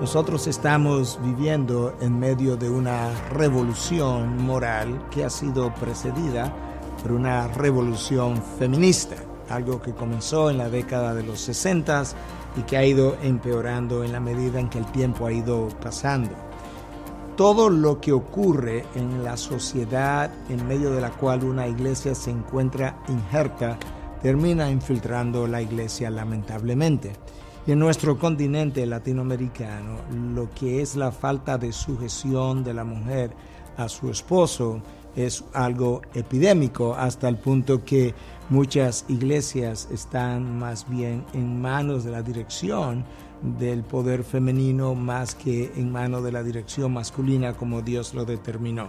Nosotros estamos viviendo en medio de una revolución moral que ha sido precedida por una revolución feminista, algo que comenzó en la década de los 60 y que ha ido empeorando en la medida en que el tiempo ha ido pasando. Todo lo que ocurre en la sociedad en medio de la cual una iglesia se encuentra injerta termina infiltrando la iglesia lamentablemente. Y en nuestro continente latinoamericano, lo que es la falta de sujeción de la mujer a su esposo es algo epidémico hasta el punto que muchas iglesias están más bien en manos de la dirección del poder femenino más que en manos de la dirección masculina como Dios lo determinó.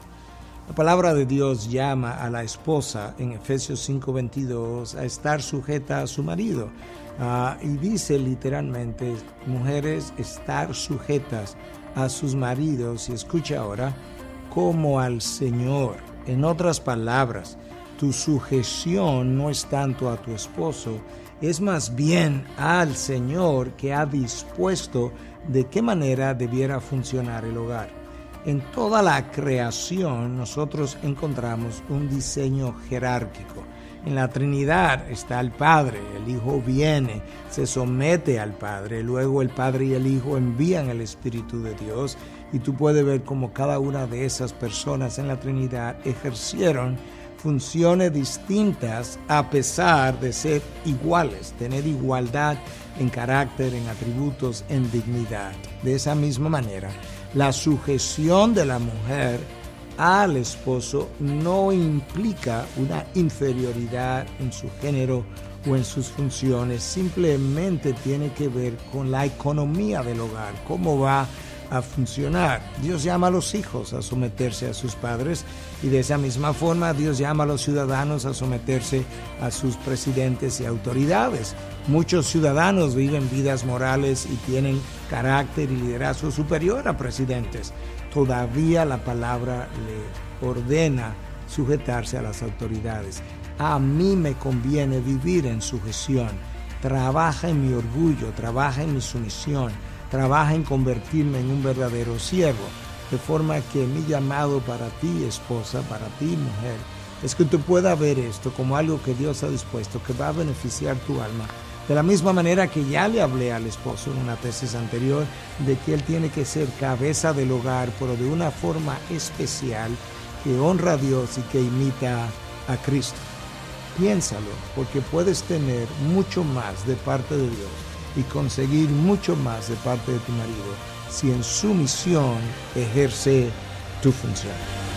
La palabra de Dios llama a la esposa en Efesios 5:22 a estar sujeta a su marido Ah, y dice literalmente, mujeres, estar sujetas a sus maridos, y escucha ahora, como al Señor. En otras palabras, tu sujeción no es tanto a tu esposo, es más bien al Señor que ha dispuesto de qué manera debiera funcionar el hogar. En toda la creación nosotros encontramos un diseño jerárquico en la Trinidad está el Padre, el Hijo viene, se somete al Padre, luego el Padre y el Hijo envían el Espíritu de Dios y tú puedes ver cómo cada una de esas personas en la Trinidad ejercieron funciones distintas a pesar de ser iguales, tener igualdad en carácter, en atributos, en dignidad. De esa misma manera, la sujeción de la mujer al esposo no implica una inferioridad en su género o en sus funciones, simplemente tiene que ver con la economía del hogar, cómo va a funcionar. Dios llama a los hijos a someterse a sus padres y de esa misma forma Dios llama a los ciudadanos a someterse a sus presidentes y autoridades. Muchos ciudadanos viven vidas morales y tienen carácter y liderazgo superior a presidentes todavía la palabra le ordena sujetarse a las autoridades. A mí me conviene vivir en sujeción. Trabaja en mi orgullo, trabaja en mi sumisión, trabaja en convertirme en un verdadero siervo. De forma que mi llamado para ti, esposa, para ti, mujer, es que tú puedas ver esto como algo que Dios ha dispuesto, que va a beneficiar tu alma de la misma manera que ya le hablé al esposo en una tesis anterior de que él tiene que ser cabeza del hogar, pero de una forma especial que honra a Dios y que imita a Cristo. Piénsalo, porque puedes tener mucho más de parte de Dios y conseguir mucho más de parte de tu marido si en su misión ejerce tu función.